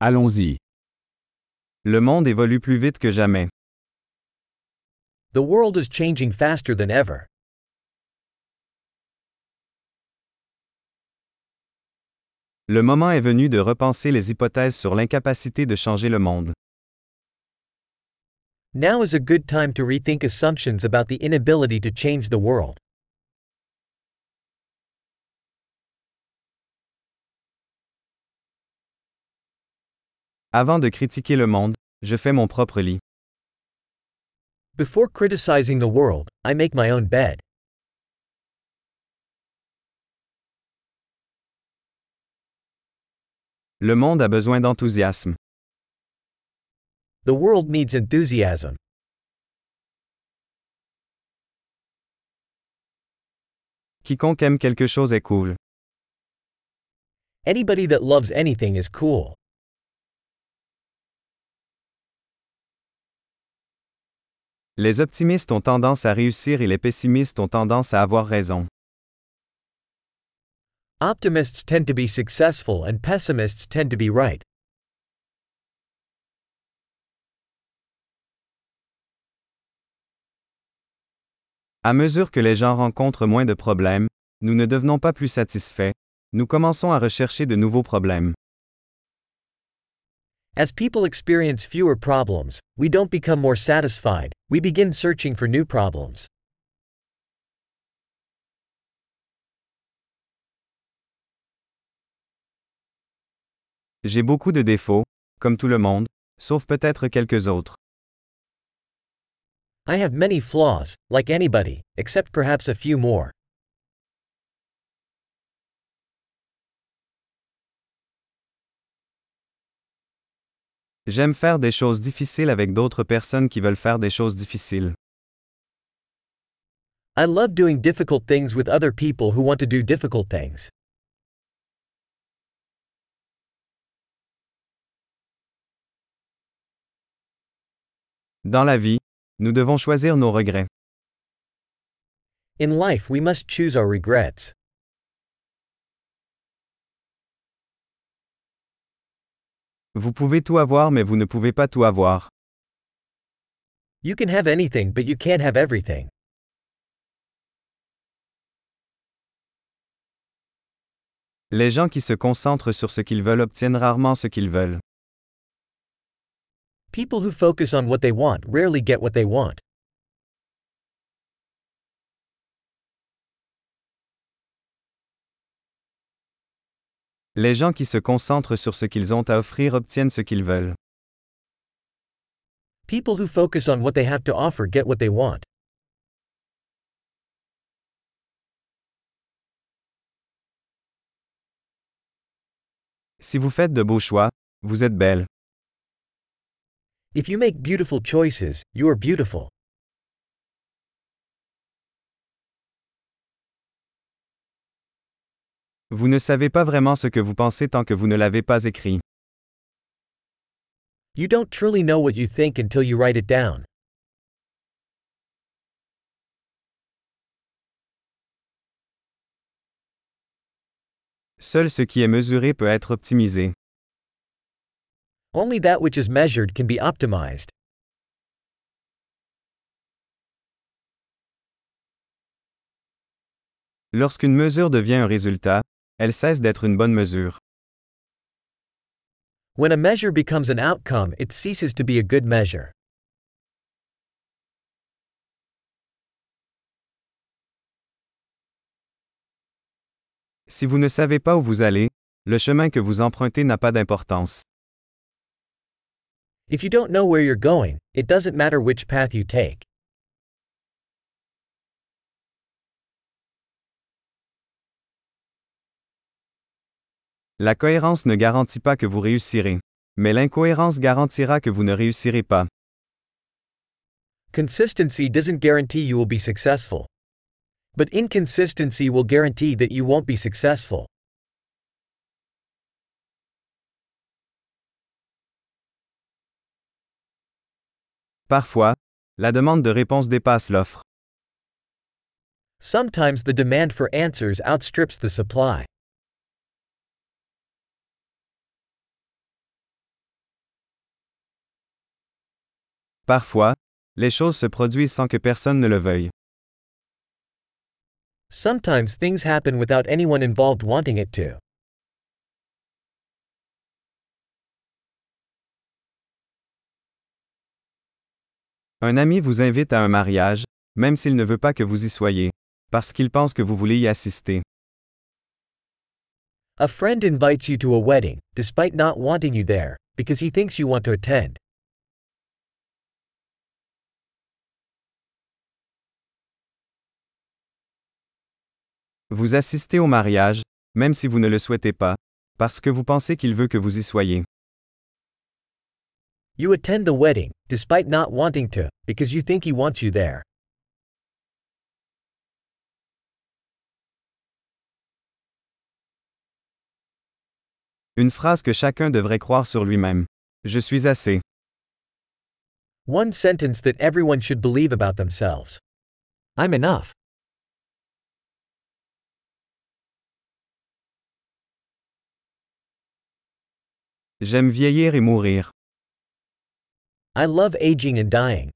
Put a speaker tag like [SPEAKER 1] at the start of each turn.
[SPEAKER 1] Allons-y.
[SPEAKER 2] Le monde évolue plus vite que jamais.
[SPEAKER 3] The world is changing faster than ever.
[SPEAKER 2] Le moment est venu de repenser les hypothèses sur l'incapacité de changer le monde.
[SPEAKER 3] Now is a good time to rethink assumptions about the inability to change the world.
[SPEAKER 2] Avant de critiquer le monde, je fais mon propre lit.
[SPEAKER 3] Before criticizing the world, I make my own bed.
[SPEAKER 2] Le monde a besoin d'enthousiasme.
[SPEAKER 3] The world needs enthusiasm.
[SPEAKER 2] Quiconque aime quelque chose est cool.
[SPEAKER 3] Anybody that loves anything is cool.
[SPEAKER 2] Les optimistes ont tendance à réussir et les pessimistes ont tendance à avoir raison.
[SPEAKER 3] Optimists tend to be successful and pessimists tend to be right.
[SPEAKER 2] À mesure que les gens rencontrent moins de problèmes, nous ne devenons pas plus satisfaits, nous commençons à rechercher de nouveaux problèmes.
[SPEAKER 3] As people experience fewer problems, we don't become more satisfied, we begin searching for new problems.
[SPEAKER 2] J'ai beaucoup de défauts, comme tout le monde, sauf peut-être quelques autres.
[SPEAKER 3] I have many flaws, like anybody, except perhaps a few more.
[SPEAKER 2] J'aime faire des choses difficiles avec d'autres personnes qui veulent faire des choses difficiles.
[SPEAKER 3] I love doing difficult things with other people who want to do difficult things.
[SPEAKER 2] Dans la vie, nous devons choisir nos regrets.
[SPEAKER 3] In life, we must choose our regrets.
[SPEAKER 2] Vous pouvez tout avoir mais vous ne pouvez pas tout avoir.
[SPEAKER 3] You can have anything, but you can't have everything.
[SPEAKER 2] Les gens qui se concentrent sur ce qu'ils veulent obtiennent rarement ce qu'ils veulent.
[SPEAKER 3] People who focus on what they want rarely get what they want.
[SPEAKER 2] Les gens qui se concentrent sur ce qu'ils ont à offrir obtiennent ce qu'ils veulent.
[SPEAKER 3] People who focus on what they have to offer get what they want.
[SPEAKER 2] Si vous faites de beaux choix, vous êtes belle.
[SPEAKER 3] If you make beautiful choices, you are beautiful.
[SPEAKER 2] Vous ne savez pas vraiment ce que vous pensez tant que vous ne l'avez pas écrit.
[SPEAKER 3] You don't truly know what you think until you write it down.
[SPEAKER 2] Seul ce qui est mesuré peut être optimisé.
[SPEAKER 3] Only that which is measured can be optimized.
[SPEAKER 2] Lorsqu'une mesure devient un résultat, elle cesse d'être une bonne mesure.
[SPEAKER 3] When a measure becomes an outcome, it ceases to be a good measure.
[SPEAKER 2] Si vous ne savez pas où vous allez, le chemin que vous empruntez n'a pas d'importance.
[SPEAKER 3] If you don't know where you're going, it doesn't matter which path you take.
[SPEAKER 2] La cohérence ne garantit pas que vous réussirez. Mais l'incohérence garantira que vous ne réussirez pas.
[SPEAKER 3] Consistency doesn't guarantee you will be successful. But inconsistency will guarantee that you won't be successful.
[SPEAKER 2] Parfois, la demande de réponse dépasse l'offre.
[SPEAKER 3] Sometimes the demand for answers outstrips the supply.
[SPEAKER 2] Parfois, les choses se produisent sans que personne ne le veuille.
[SPEAKER 3] Sometimes things happen without anyone involved wanting it to.
[SPEAKER 2] Un ami vous invite à un mariage, même s'il ne veut pas que vous y soyez, parce qu'il pense que vous voulez y assister.
[SPEAKER 3] A friend invites you to a wedding, despite not wanting you there, because he thinks you want to attend.
[SPEAKER 2] Vous assistez au mariage, même si vous ne le souhaitez pas, parce que vous pensez qu'il veut que vous y soyez.
[SPEAKER 3] You attend the wedding, despite not wanting to, because you think he wants you there.
[SPEAKER 2] Une phrase que chacun devrait croire sur lui-même. Je suis assez.
[SPEAKER 3] One sentence that everyone should believe about themselves. I'm enough.
[SPEAKER 2] J'aime vieillir et mourir.
[SPEAKER 3] I love aging and dying.